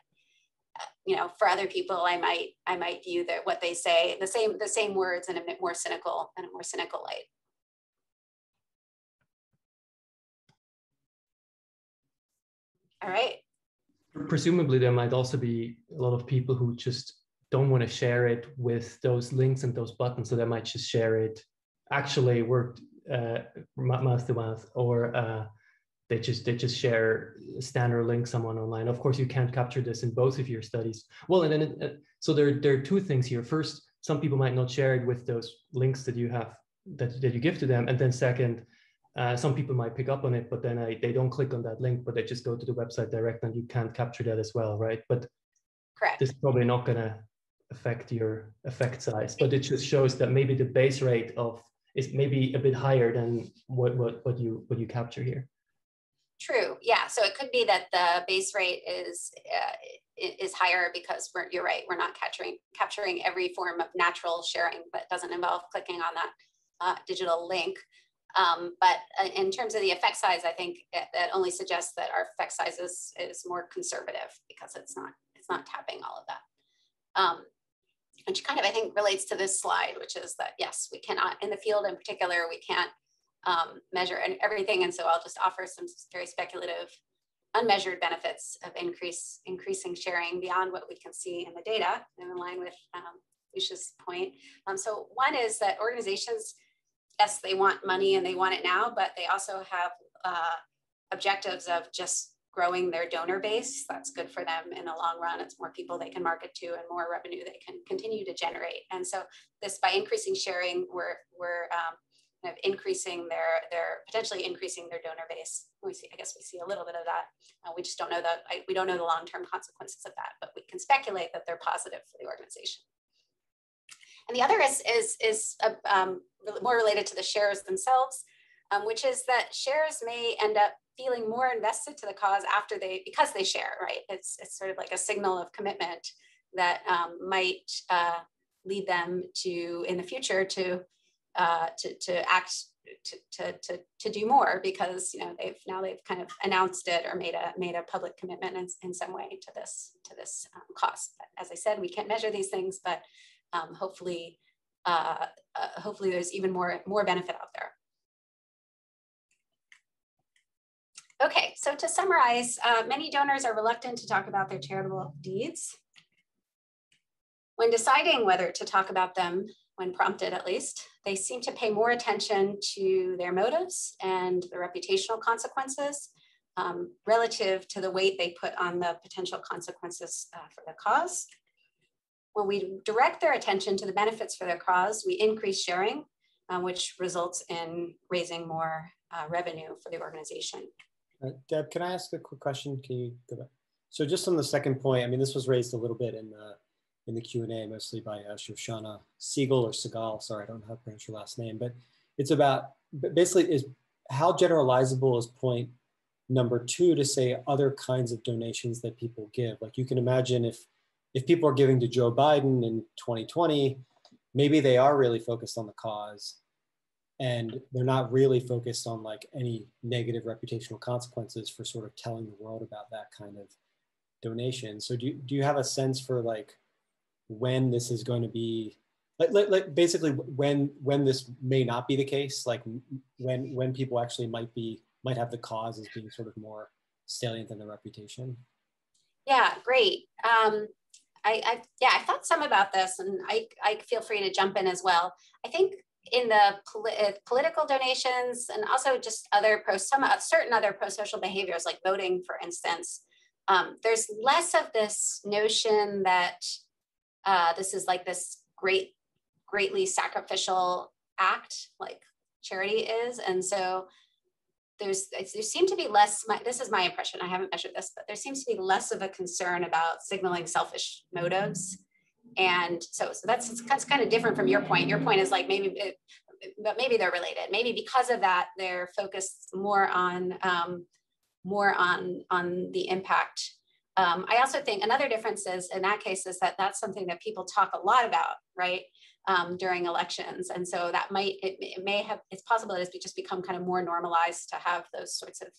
uh, you know, for other people, I might I might view that what they say the same the same words in a bit more cynical in a more cynical light. All right. Presumably, there might also be a lot of people who just don't want to share it with those links and those buttons, so they might just share it actually word uh, mouth to mouth, or uh, they just they just share a standard link someone online. Of course, you can't capture this in both of your studies. Well, and then it, uh, so there there are two things here. First, some people might not share it with those links that you have that that you give to them, and then second, uh, some people might pick up on it, but then I, they don't click on that link, but they just go to the website direct and you can't capture that as well, right? But Correct. this is probably not going to affect your effect size, but it just shows that maybe the base rate of is maybe a bit higher than what, what, what you what you capture here. True. Yeah. So it could be that the base rate is uh, is higher because we're, you're right. We're not capturing capturing every form of natural sharing that doesn't involve clicking on that uh, digital link. Um, but uh, in terms of the effect size, I think that only suggests that our effect size is, is more conservative because it's not it's not tapping all of that. Um, which kind of I think relates to this slide, which is that yes, we cannot in the field in particular we can't um, measure and everything, and so I'll just offer some very speculative, unmeasured benefits of increase increasing sharing beyond what we can see in the data, in line with um, Lucia's point. Um, so one is that organizations yes, they want money and they want it now, but they also have uh, objectives of just growing their donor base. That's good for them in the long run. It's more people they can market to and more revenue they can continue to generate. And so this by increasing sharing, we're we're um, kind of increasing their their potentially increasing their donor base. We see, I guess we see a little bit of that. Uh, we just don't know the I, we don't know the long term consequences of that, but we can speculate that they're positive for the organization. And the other is, is, is uh, um, more related to the shares themselves, um, which is that shares may end up feeling more invested to the cause after they, because they share, right? It's, it's sort of like a signal of commitment that um, might uh, lead them to, in the future, to, uh, to, to act to, to, to, to do more because you know they've now they've kind of announced it or made a made a public commitment in, in some way to this to this um, cost. But as I said, we can't measure these things, but um, hopefully, uh, uh, hopefully there's even more, more benefit out there. Okay, so to summarize, uh, many donors are reluctant to talk about their charitable deeds. When deciding whether to talk about them, when prompted at least, they seem to pay more attention to their motives and the reputational consequences um, relative to the weight they put on the potential consequences uh, for the cause. When we direct their attention to the benefits for their cause, we increase sharing, uh, which results in raising more uh, revenue for the organization. Uh, Deb, can I ask a quick question? Can you go back? So just on the second point, I mean, this was raised a little bit in the in the Q&A, mostly by uh, Shoshana Siegel or Segal. Sorry, I don't know how to pronounce your last name, but it's about basically is how generalizable is point number two to say other kinds of donations that people give. Like you can imagine if if people are giving to Joe Biden in 2020, maybe they are really focused on the cause and they're not really focused on like any negative reputational consequences for sort of telling the world about that kind of donation. So do you, do you have a sense for like when this is going to be like, like, like basically when when this may not be the case, like when when people actually might be might have the cause as being sort of more salient than the reputation? Yeah, great. Um, I, I, yeah, I thought some about this, and I, I feel free to jump in as well. I think in the uh, political donations and also just other pro some uh, certain other pro-social behaviors like voting, for instance, um, there's less of this notion that uh, this is like this great, greatly sacrificial act like charity is, and so there's there seem to be less my, this is my impression i haven't measured this but there seems to be less of a concern about signaling selfish motives. And so so that's that's kind of different from your point. Your point is like maybe it, but maybe they're related. Maybe because of that they're focused more on um, more on on the impact. Um, I also think another difference is in that case is that that's something that people talk a lot about, right? Um, during elections. And so that might, it, it, may have, it's possible that it's just become kind of more normalized to have those sorts of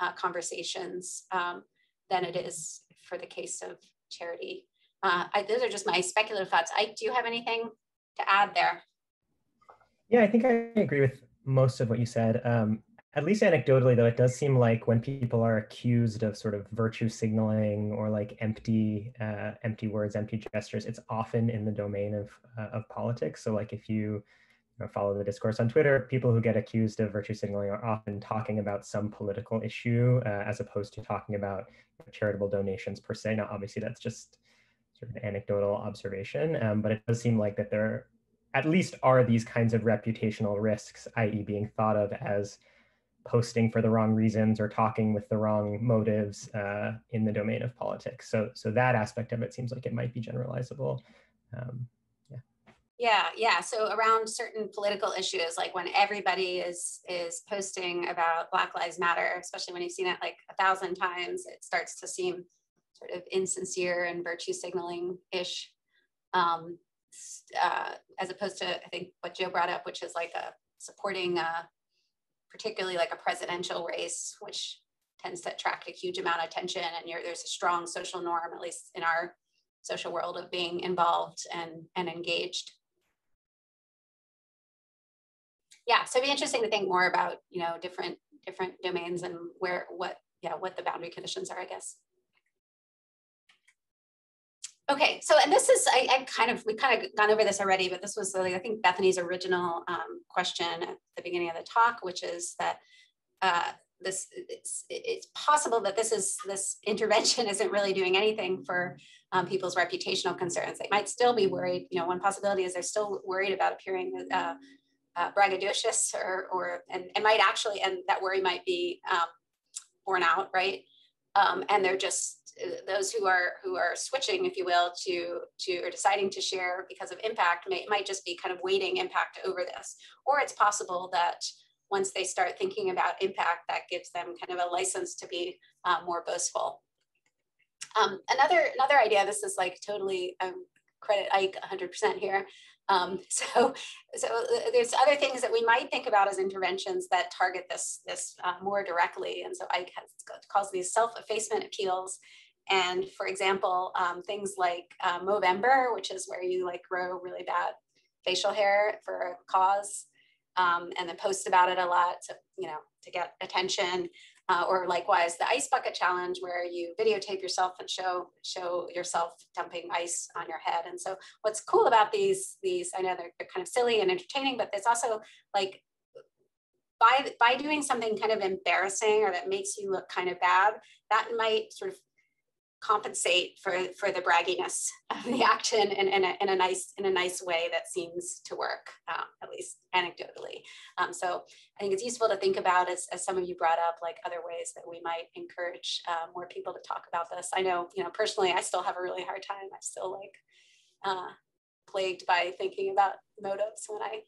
uh, conversations um, than it is for the case of charity. Uh, I, those are just my speculative thoughts. I do you have anything to add there? Yeah, I think I agree with most of what you said. Um, at least anecdotally, though, it does seem like when people are accused of sort of virtue signaling or like empty, uh, empty words, empty gestures, it's often in the domain of uh, of politics. So, like if you, you know, follow the discourse on Twitter, people who get accused of virtue signaling are often talking about some political issue uh, as opposed to talking about charitable donations per se. Now, obviously, that's just sort of an anecdotal observation, um, but it does seem like that there at least are these kinds of reputational risks, i.e., being thought of as posting for the wrong reasons or talking with the wrong motives uh, in the domain of politics. So, so that aspect of it seems like it might be generalizable. Um, yeah. Yeah, yeah. So around certain political issues, like when everybody is is posting about Black Lives Matter, especially when you've seen it like a thousand times, it starts to seem sort of insincere and virtue signaling ish. Um, uh, as opposed to I think what Joe brought up, which is like a supporting a particularly like a presidential race, which tends to attract a huge amount of attention and there's a strong social norm, at least in our social world of being involved and, and engaged. Yeah, so it'd be interesting to think more about, you know, different different domains and where what yeah what the boundary conditions are, I guess. Okay, so and this is I, I, kind of we kind of gone over this already, but this was I think Bethany's original um, question at the beginning of the talk, which is that uh, this it's, it's, possible that this is this intervention isn't really doing anything for um, people's reputational concerns. They might still be worried. You know, one possibility is they're still worried about appearing uh, uh, braggadocious or or and, and might actually and that worry might be um, borne out, right? Um, and they're just those who are who are switching, if you will, to to or deciding to share because of impact may might just be kind of waiting impact over this, or it's possible that once they start thinking about impact, that gives them kind of a license to be uh, more boastful. Um, another another idea. This is like totally um, credit Ike 100% here. Um, so, so uh, there's other things that we might think about as interventions that target this, this uh, more directly. And so Ike calls these self-effacement appeals. And for example, um, things like uh, Movember, which is where you like grow really bad facial hair for a cause um, and then post about it a lot to, you know, to get attention. Uh, or likewise the ice bucket challenge where you videotape yourself and show show yourself dumping ice on your head. And so what's cool about these these i know they're, they're kind of silly and entertaining but it's also like by by doing something kind of embarrassing or that makes you look kind of bad that might sort of compensate for for the bragginess of the action in, in, a, in a nice in a nice way that seems to work um, at least anecdotally um, so i think it's useful to think about as, as some of you brought up like other ways that we might encourage uh, more people to talk about this i know you know personally i still have a really hard time i'm still like uh, plagued by thinking about motives when i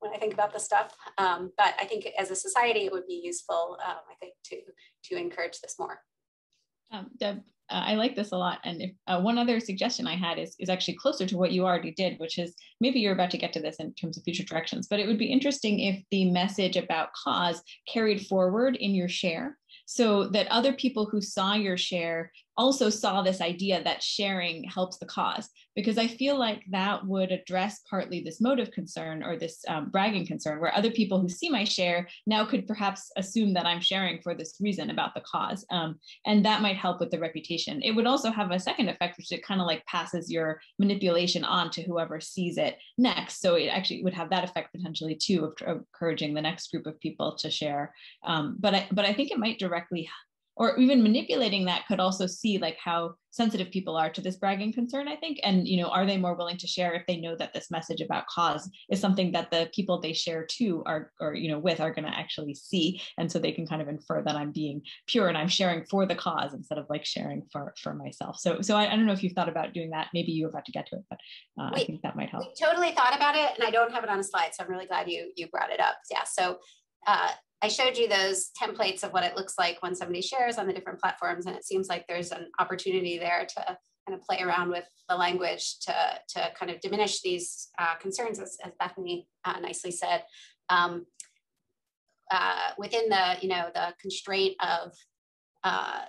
when I think about this stuff. Um, but I think as a society, it would be useful, um, I think, to to encourage this more. Um, Deb, uh, I like this a lot. And if, uh, one other suggestion I had is, is actually closer to what you already did, which is maybe you're about to get to this in terms of future directions, but it would be interesting if the message about cause carried forward in your share so that other people who saw your share also saw this idea that sharing helps the cause because i feel like that would address partly this motive concern or this um, bragging concern where other people who see my share now could perhaps assume that i'm sharing for this reason about the cause um, and that might help with the reputation. It would also have a second effect which it kind of like passes your manipulation on to whoever sees it next. So it actually would have that effect potentially too of, of encouraging the next group of people to share. Um, but I, but i think it might directly or even manipulating that could also see like how sensitive people are to this bragging concern i think. And you know are they more willing to share if they know that this message about cause is something that the people they share to are or you know with are going to actually see? And so they can kind of infer that i'm being pure and i'm sharing for the cause instead of like sharing for for myself. So so i, I don't know if you've thought about doing that. Maybe you're about to get to it but uh, we, i think that might help. we totally thought about it and i don't have it on a slide so i'm really glad you you brought it up. Yeah so uh, I showed you those templates of what it looks like when somebody shares on the different platforms, and it seems like there's an opportunity there to kind of play around with the language to, to kind of diminish these uh, concerns, as, as Bethany uh, nicely said. Um, uh, within the, you know, the constraint of uh,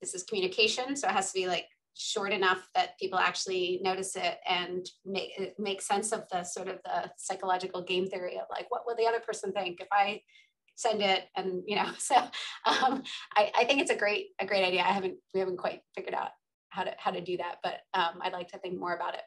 this is communication, so it has to be like short enough that people actually notice it and make make sense of the sort of the psychological game theory of like what will the other person think if I send it and you know so um, I, I think it's a great a great idea I haven't we haven't quite figured out how to how to do that but um, I'd like to think more about it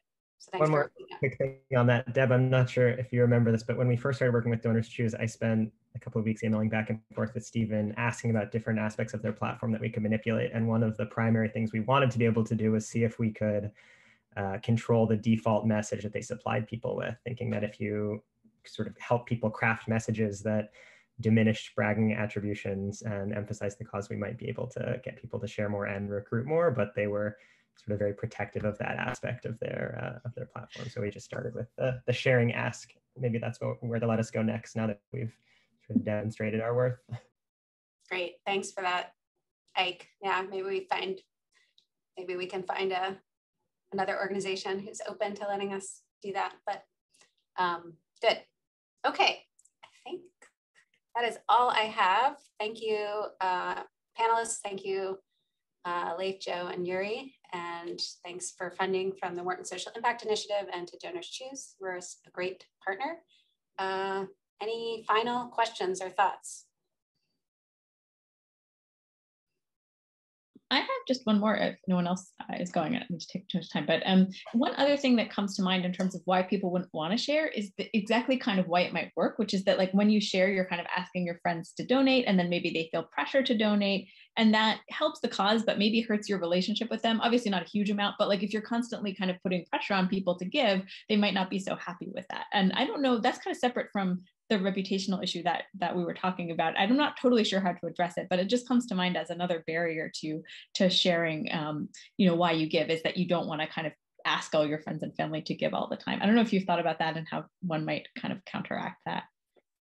so One more quick thing on that, Deb. I'm not sure if you remember this, but when we first started working with Donors Choose, I spent a couple of weeks emailing back and forth with Stephen, asking about different aspects of their platform that we could manipulate. And one of the primary things we wanted to be able to do was see if we could uh, control the default message that they supplied people with, thinking that if you sort of help people craft messages that diminished bragging attributions and emphasize the cause, we might be able to get people to share more and recruit more. But they were sort of very protective of that aspect of their uh, of their platform. So we just started with the, the sharing ask. Maybe that's what, where to let us go next now that we've sort of demonstrated our worth. Great, thanks for that, Ike. Yeah, maybe we find maybe we can find a another organization who's open to letting us do that. But um, good. Okay, I think that is all I have. Thank you, uh, panelists. Thank you, uh, Leif, Joe, and Uri. And thanks for funding from the Wharton Social Impact Initiative and to Donors Choose. We're a great partner. Uh, any final questions or thoughts? I have just one more if no one else uh, is going. I need to take too much time. But um, one other thing that comes to mind in terms of why people wouldn't want to share is the, exactly kind of why it might work, which is that like when you share, you're kind of asking your friends to donate, and then maybe they feel pressure to donate, and that helps the cause, but maybe hurts your relationship with them. Obviously, not a huge amount, but like if you're constantly kind of putting pressure on people to give, they might not be so happy with that. And I don't know. That's kind of separate from the reputational issue that that we were talking about. I'm not totally sure how to address it but it just comes to mind as another barrier to to sharing um, you know why you give is that you don't want to kind of ask all your friends and family to give all the time. I don't know if you've thought about that and how one might kind of counteract that.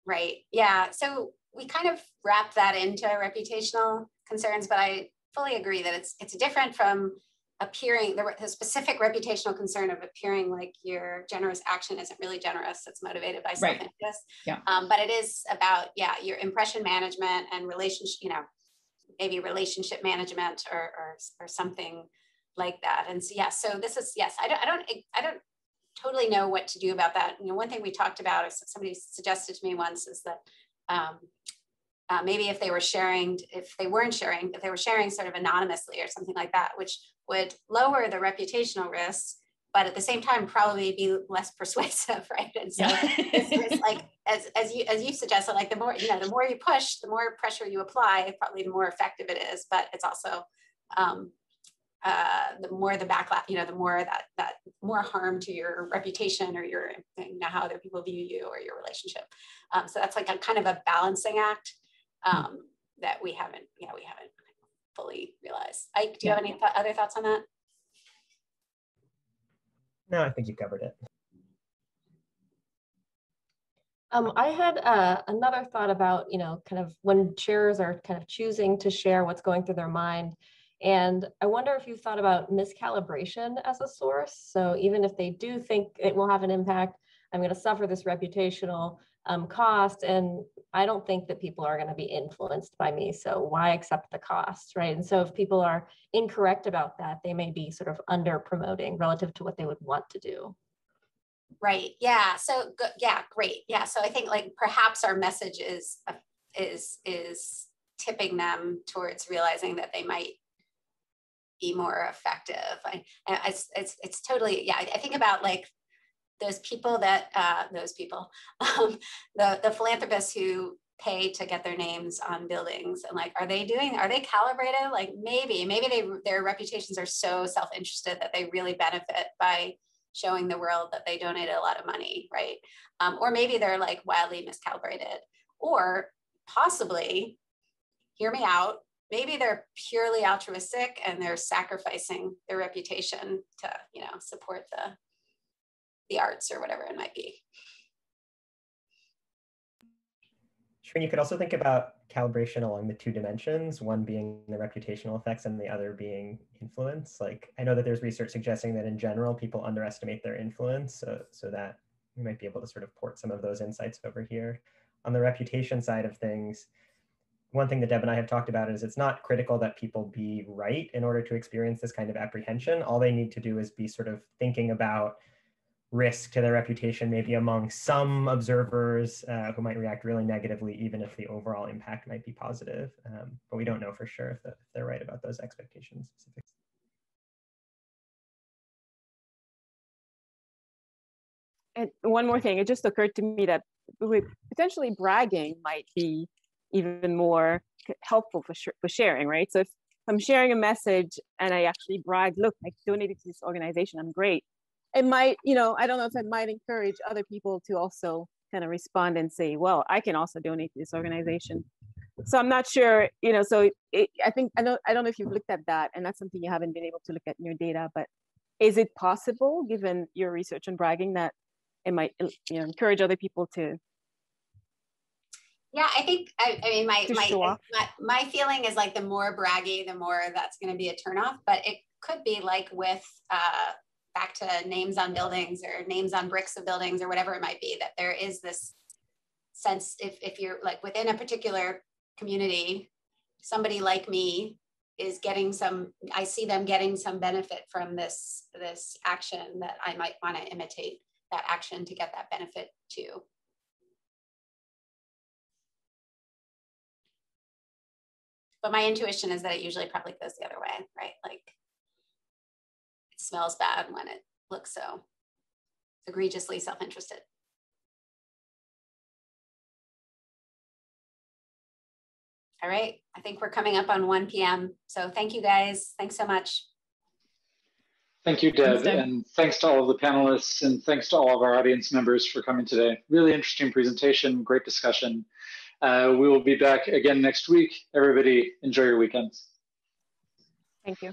Right yeah so we kind of wrap that into reputational concerns but i fully agree that it's it's different from appearing the, the, specific reputational concern of appearing like your generous action isn't really generous it's motivated by self-interest right. yeah. Um, but it is about yeah your impression management and relationship you know maybe relationship management or, or, or something like that and so yeah so this is yes i don't i don't i don't totally know what to do about that you know one thing we talked about or somebody suggested to me once is that um, uh, maybe if they were sharing, if they weren't sharing, if they were sharing sort of anonymously or something like that, which would lower the reputational risk, but at the same time probably be less persuasive, right? And so yeah. it's, it's, like as, as you as you suggested, like the more you know, the more you push, the more pressure you apply, probably the more effective it is. But it's also um, uh, the more the backlash, you know, the more that that more harm to your reputation or your you know how other people view you or your relationship. Um, so that's like a kind of a balancing act um, that we haven't, yeah, we haven't fully realize. Ike, do you have any th other thoughts on that? No, I think you covered it. Um, I had uh, another thought about, you know, kind of when chairs are kind of choosing to share what's going through their mind. And I wonder if you thought about miscalibration as a source. So even if they do think it will have an impact, I'm going to suffer this reputational um, cost and i don't think that people are going to be influenced by me so why accept the cost right? And so if people are incorrect about that they may be sort of under promoting relative to what they would want to do. Right yeah so yeah great yeah so i think like perhaps our message is is is tipping them towards realizing that they might be more effective I, it's, it's, it's totally yeah i think about like those people that uh, those people, um, the the philanthropists who pay to get their names on buildings and like are they doing are they calibrated? Like maybe maybe they their reputations are so self-interested that they really benefit by showing the world that they donated a lot of money right? Um, or maybe they're like wildly miscalibrated. Or possibly hear me out maybe they're purely altruistic and they're sacrificing their reputation to you know support the the arts or whatever it might be. Sure, you could also think about calibration along the two dimensions, one being the reputational effects and the other being influence. Like I know that there's research suggesting that in general, people underestimate their influence, so, so that we might be able to sort of port some of those insights over here. On the reputation side of things, one thing that Deb and I have talked about is it's not critical that people be right in order to experience this kind of apprehension. All they need to do is be sort of thinking about risk to their reputation, maybe among some observers uh, who might react really negatively, even if the overall impact might be positive. Um, but we don't know for sure if, the, if they're right about those expectations. And one more thing, it just occurred to me that potentially bragging might be even more helpful for, sh for sharing, right? So if I'm sharing a message and I actually brag, look, I donated to this organization, I'm great. It might, you know, I don't know if it might encourage other people to also kind of respond and say, well, I can also donate to this organization. So I'm not sure, you know, so it, I think, I don't, I don't know if you've looked at that and that's something you haven't been able to look at in your data, but is it possible given your research on bragging that it might you know, encourage other people to yeah, I think I, I mean my my, my, my feeling is like the more braggy, the more that's going to be a turnoff. But it could be like with uh, back to names on buildings or names on bricks of buildings or whatever it might be that there is this sense if if you're like within a particular community, somebody like me is getting some i see them getting some benefit from this this action that i might want to imitate that action to get that benefit too But my intuition is that it usually probably goes the other way, right? Like smells bad when it looks so egregiously self-interested. All right, I think we're coming up on 1 p.m. So thank you guys. Thanks so much. Thank you, Deb, thanks, Deb, and thanks to all of the panelists and thanks to all of our audience members for coming today. Really interesting presentation, great discussion. Uh, we will be back again next week. Everybody, enjoy your weekends. Thank you.